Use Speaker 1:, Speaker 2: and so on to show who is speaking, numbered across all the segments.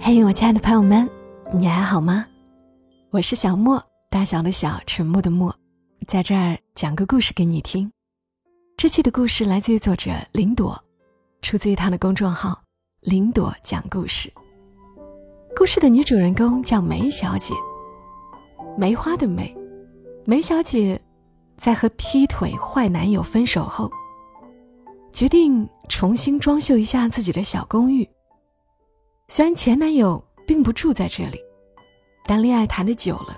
Speaker 1: 嘿，我亲爱的朋友们，你还好吗？我是小莫，大小的小，沉默的默，在这儿讲个故事给你听。这期的故事来自于作者林朵，出自于他的公众号“林朵讲故事”。故事的女主人公叫梅小姐，梅花的梅。梅小姐在和劈腿坏男友分手后，决定重新装修一下自己的小公寓。虽然前男友并不住在这里，但恋爱谈的久了，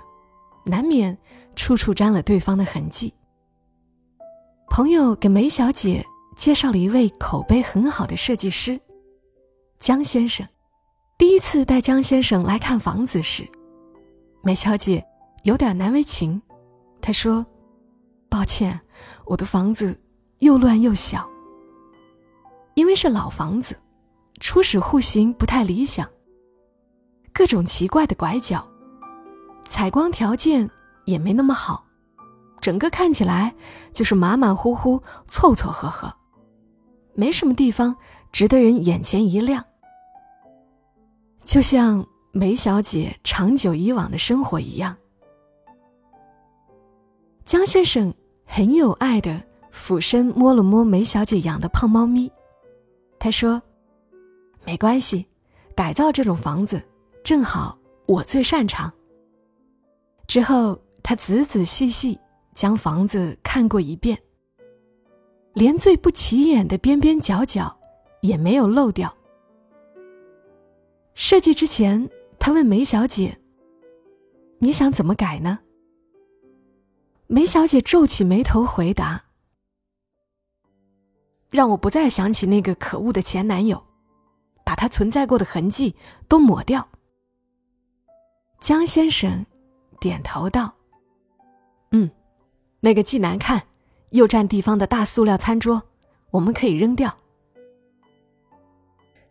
Speaker 1: 难免处处沾了对方的痕迹。朋友给梅小姐介绍了一位口碑很好的设计师，江先生。第一次带江先生来看房子时，梅小姐有点难为情，她说：“抱歉，我的房子又乱又小，因为是老房子。”初始户型不太理想，各种奇怪的拐角，采光条件也没那么好，整个看起来就是马马虎虎、凑凑合合，没什么地方值得人眼前一亮。就像梅小姐长久以往的生活一样，江先生很有爱的俯身摸了摸梅小姐养的胖猫咪，他说。没关系，改造这种房子正好我最擅长。之后，他仔仔细细将房子看过一遍，连最不起眼的边边角角也没有漏掉。设计之前，他问梅小姐：“你想怎么改呢？”梅小姐皱起眉头回答：“让我不再想起那个可恶的前男友。”把他存在过的痕迹都抹掉。江先生点头道：“嗯，那个既难看又占地方的大塑料餐桌，我们可以扔掉。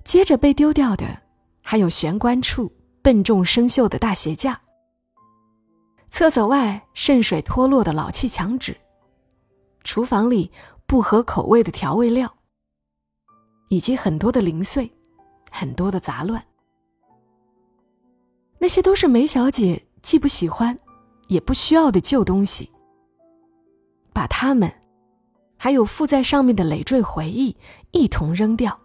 Speaker 1: 接着被丢掉的还有玄关处笨重生锈的大鞋架、厕所外渗水脱落的老气墙纸、厨房里不合口味的调味料，以及很多的零碎。”很多的杂乱，那些都是梅小姐既不喜欢，也不需要的旧东西。把它们，还有附在上面的累赘回忆一同扔掉。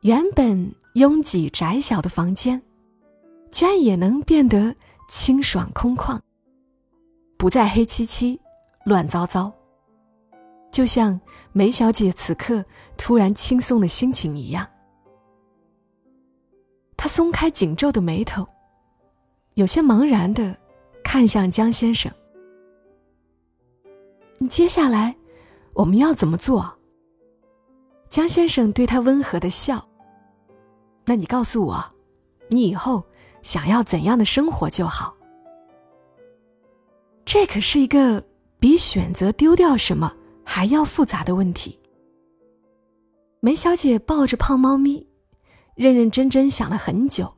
Speaker 1: 原本拥挤窄小的房间，居然也能变得清爽空旷，不再黑漆漆、乱糟糟。就像梅小姐此刻突然轻松的心情一样。他松开紧皱的眉头，有些茫然的看向江先生。你接下来我们要怎么做？江先生对他温和的笑。那你告诉我，你以后想要怎样的生活就好。这可是一个比选择丢掉什么还要复杂的问题。梅小姐抱着胖猫咪。认认真真想了很久，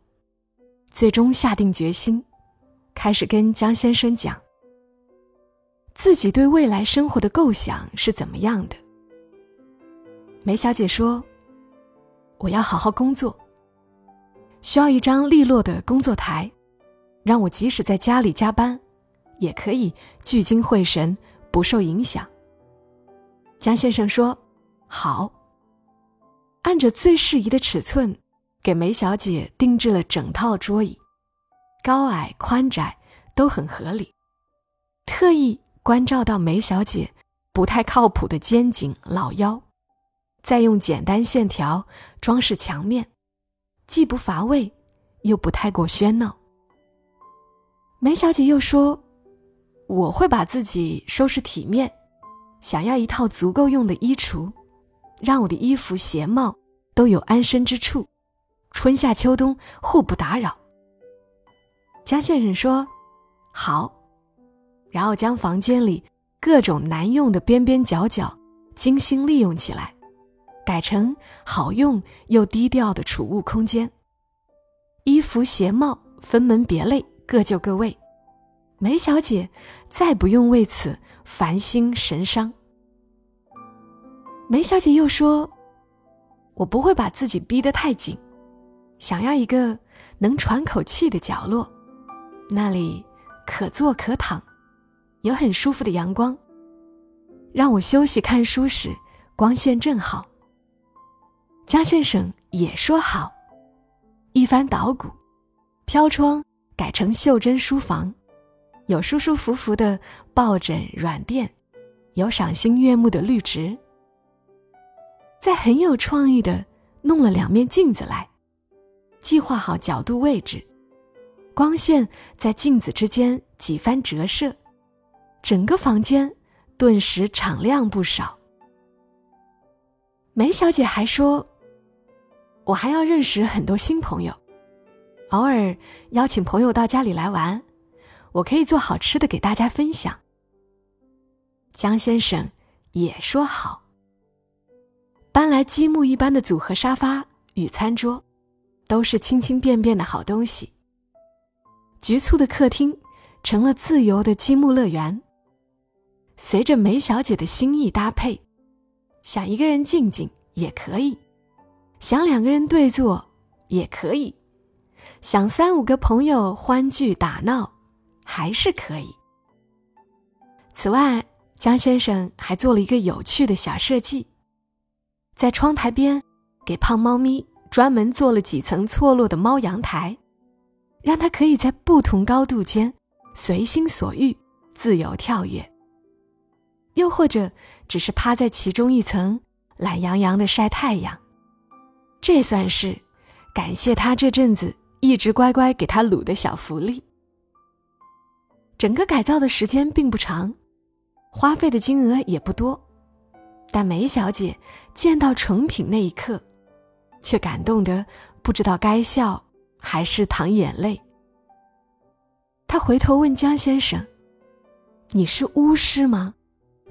Speaker 1: 最终下定决心，开始跟江先生讲自己对未来生活的构想是怎么样的。梅小姐说：“我要好好工作，需要一张利落的工作台，让我即使在家里加班，也可以聚精会神，不受影响。”江先生说：“好，按着最适宜的尺寸。”给梅小姐定制了整套桌椅，高矮宽窄都很合理，特意关照到梅小姐不太靠谱的肩颈老腰，再用简单线条装饰墙面，既不乏味，又不太过喧闹。梅小姐又说：“我会把自己收拾体面，想要一套足够用的衣橱，让我的衣服鞋帽都有安身之处。”春夏秋冬互不打扰。江先生说：“好。”然后将房间里各种难用的边边角角精心利用起来，改成好用又低调的储物空间。衣服鞋帽分门别类，各就各位。梅小姐再不用为此烦心神伤。梅小姐又说：“我不会把自己逼得太紧。”想要一个能喘口气的角落，那里可坐可躺，有很舒服的阳光，让我休息看书时光线正好。江先生也说好，一番捣鼓，飘窗改成袖珍书房，有舒舒服服的抱枕软垫，有赏心悦目的绿植。再很有创意的弄了两面镜子来，计划好角度位置，光线在镜子之间几番折射，整个房间顿时敞亮不少。梅小姐还说：“我还要认识很多新朋友，偶尔邀请朋友到家里来玩，我可以做好吃的给大家分享。”江先生也说好。搬来积木一般的组合沙发与餐桌，都是轻轻便便的好东西。局促的客厅成了自由的积木乐园。随着梅小姐的心意搭配，想一个人静静也可以，想两个人对坐也可以，想三五个朋友欢聚打闹还是可以。此外，江先生还做了一个有趣的小设计。在窗台边，给胖猫咪专门做了几层错落的猫阳台，让它可以在不同高度间随心所欲自由跳跃。又或者只是趴在其中一层，懒洋洋的晒太阳。这算是感谢他这阵子一直乖乖给他卤的小福利。整个改造的时间并不长，花费的金额也不多。但梅小姐见到成品那一刻，却感动得不知道该笑还是淌眼泪。他回头问江先生：“你是巫师吗？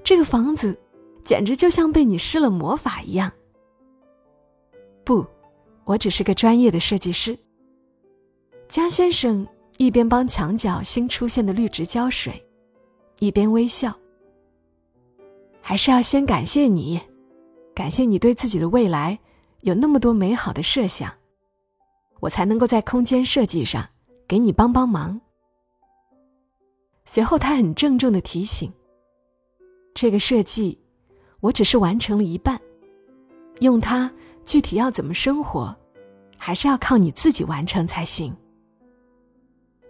Speaker 1: 这个房子简直就像被你施了魔法一样。”“不，我只是个专业的设计师。”江先生一边帮墙角新出现的绿植浇水，一边微笑。还是要先感谢你，感谢你对自己的未来有那么多美好的设想，我才能够在空间设计上给你帮帮忙。随后，他很郑重的提醒：“这个设计，我只是完成了一半，用它具体要怎么生活，还是要靠你自己完成才行。”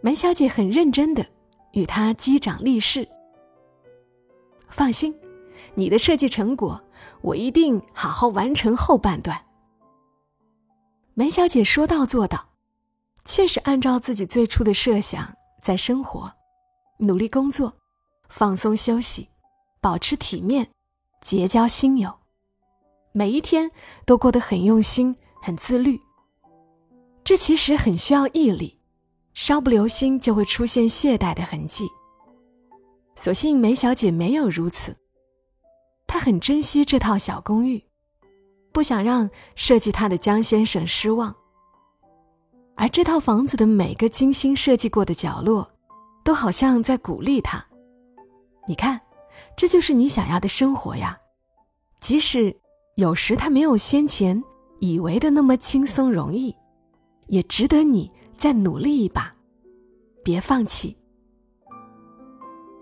Speaker 1: 梅小姐很认真的与他击掌立誓：“放心。”你的设计成果，我一定好好完成后半段。梅小姐说到做到，确实按照自己最初的设想在生活，努力工作，放松休息，保持体面，结交新友，每一天都过得很用心、很自律。这其实很需要毅力，稍不留心就会出现懈怠的痕迹。所幸梅小姐没有如此。她很珍惜这套小公寓，不想让设计他的江先生失望。而这套房子的每个精心设计过的角落，都好像在鼓励他：“你看，这就是你想要的生活呀！即使有时他没有先前以为的那么轻松容易，也值得你再努力一把，别放弃。”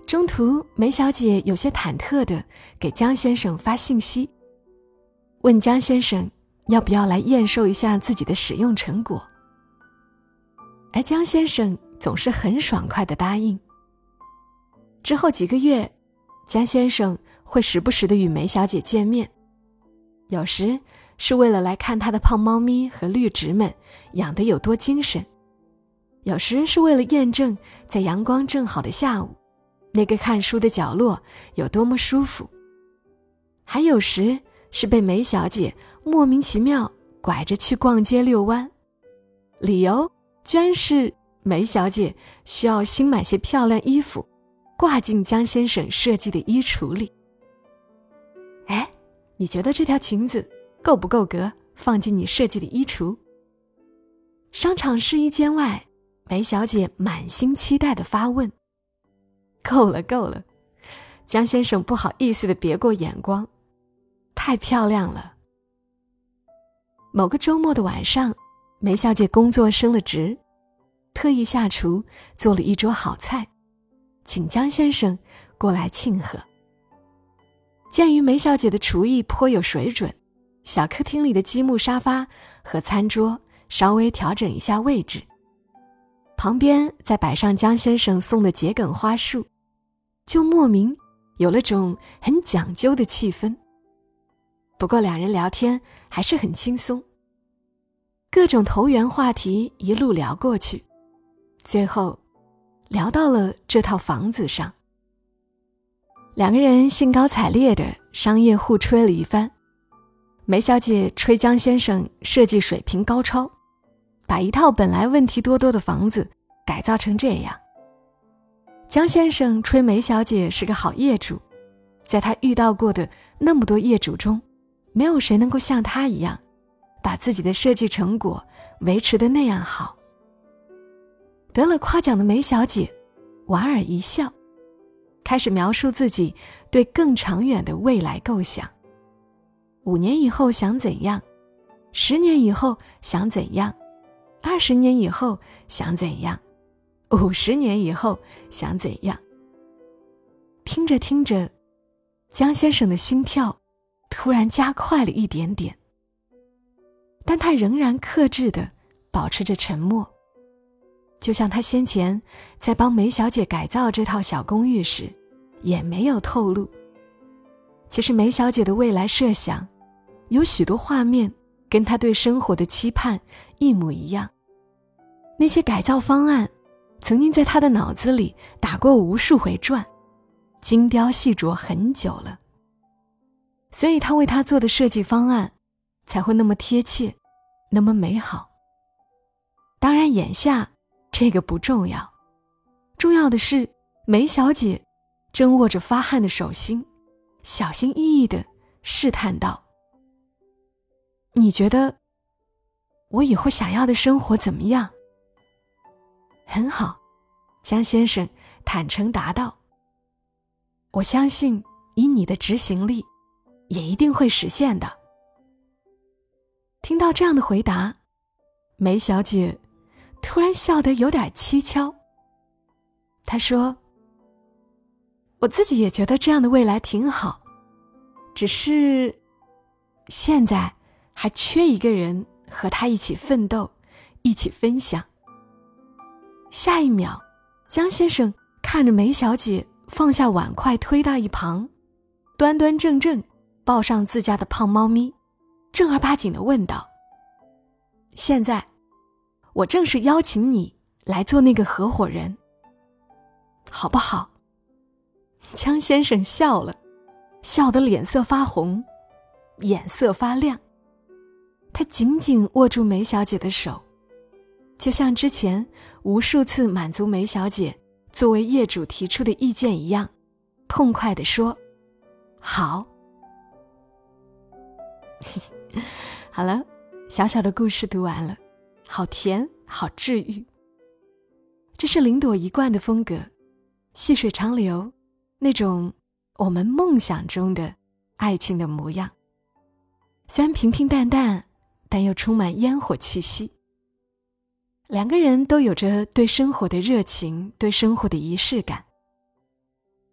Speaker 1: 中途，梅小姐有些忐忑的给江先生发信息，问江先生要不要来验收一下自己的使用成果。而江先生总是很爽快的答应。之后几个月，江先生会时不时的与梅小姐见面，有时是为了来看他的胖猫咪和绿植们养得有多精神，有时是为了验证在阳光正好的下午。那个看书的角落有多么舒服，还有时是被梅小姐莫名其妙拐着去逛街遛弯，理由居然是梅小姐需要新买些漂亮衣服，挂进江先生设计的衣橱里。哎，你觉得这条裙子够不够格放进你设计的衣橱？商场试衣间外，梅小姐满心期待的发问。够了，够了，江先生不好意思的别过眼光，太漂亮了。某个周末的晚上，梅小姐工作升了职，特意下厨做了一桌好菜，请江先生过来庆贺。鉴于梅小姐的厨艺颇有水准，小客厅里的积木沙发和餐桌稍微调整一下位置，旁边再摆上江先生送的桔梗花束，就莫名有了种很讲究的气氛。不过两人聊天还是很轻松。各种投缘话题一路聊过去，最后聊到了这套房子上。两个人兴高采烈的商业互吹了一番。梅小姐吹江先生设计水平高超，把一套本来问题多多的房子改造成这样。江先生吹梅小姐是个好业主，在他遇到过的那么多业主中，没有谁能够像他一样。把自己的设计成果维持的那样好。得了夸奖的梅小姐莞尔一笑，开始描述自己对更长远的未来构想：五年以后想怎样，十年以后想怎样，二十年以后想怎样，五十年以后想怎样。听着听着，江先生的心跳突然加快了一点点。但他仍然克制的保持着沉默，就像他先前在帮梅小姐改造这套小公寓时，也没有透露。其实梅小姐的未来设想，有许多画面跟她对生活的期盼一模一样。那些改造方案，曾经在她的脑子里打过无数回转，精雕细琢很久了。所以，他为她做的设计方案。才会那么贴切，那么美好。当然，眼下这个不重要，重要的是梅小姐正握着发汗的手心，小心翼翼的试探道：“你觉得我以后想要的生活怎么样？”很好，江先生坦诚答道：“我相信以你的执行力，也一定会实现的。”听到这样的回答，梅小姐突然笑得有点蹊跷。她说：“我自己也觉得这样的未来挺好，只是现在还缺一个人和他一起奋斗，一起分享。”下一秒，江先生看着梅小姐放下碗筷，推到一旁，端端正正抱上自家的胖猫咪。正儿八经的问道：“现在，我正式邀请你来做那个合伙人，好不好？”江先生笑了，笑得脸色发红，眼色发亮。他紧紧握住梅小姐的手，就像之前无数次满足梅小姐作为业主提出的意见一样，痛快的说：“好。” 好了，小小的故事读完了，好甜，好治愈。这是林朵一贯的风格，细水长流，那种我们梦想中的爱情的模样。虽然平平淡淡，但又充满烟火气息。两个人都有着对生活的热情，对生活的仪式感。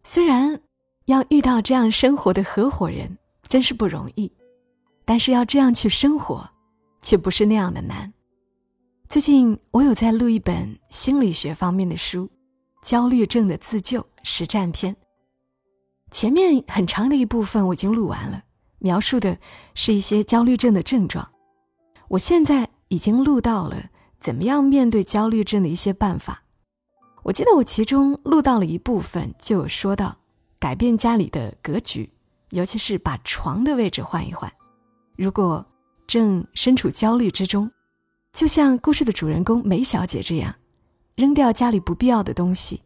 Speaker 1: 虽然要遇到这样生活的合伙人，真是不容易。但是要这样去生活，却不是那样的难。最近我有在录一本心理学方面的书，《焦虑症的自救实战篇》。前面很长的一部分我已经录完了，描述的是一些焦虑症的症状。我现在已经录到了怎么样面对焦虑症的一些办法。我记得我其中录到了一部分，就有说到改变家里的格局，尤其是把床的位置换一换。如果正身处焦虑之中，就像故事的主人公梅小姐这样，扔掉家里不必要的东西，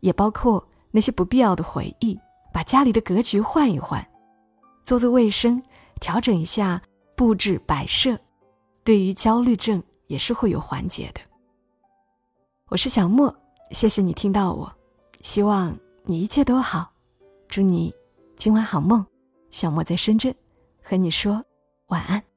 Speaker 1: 也包括那些不必要的回忆，把家里的格局换一换，做做卫生，调整一下布置摆设，对于焦虑症也是会有缓解的。我是小莫，谢谢你听到我，希望你一切都好，祝你今晚好梦。小莫在深圳，和你说。晚安。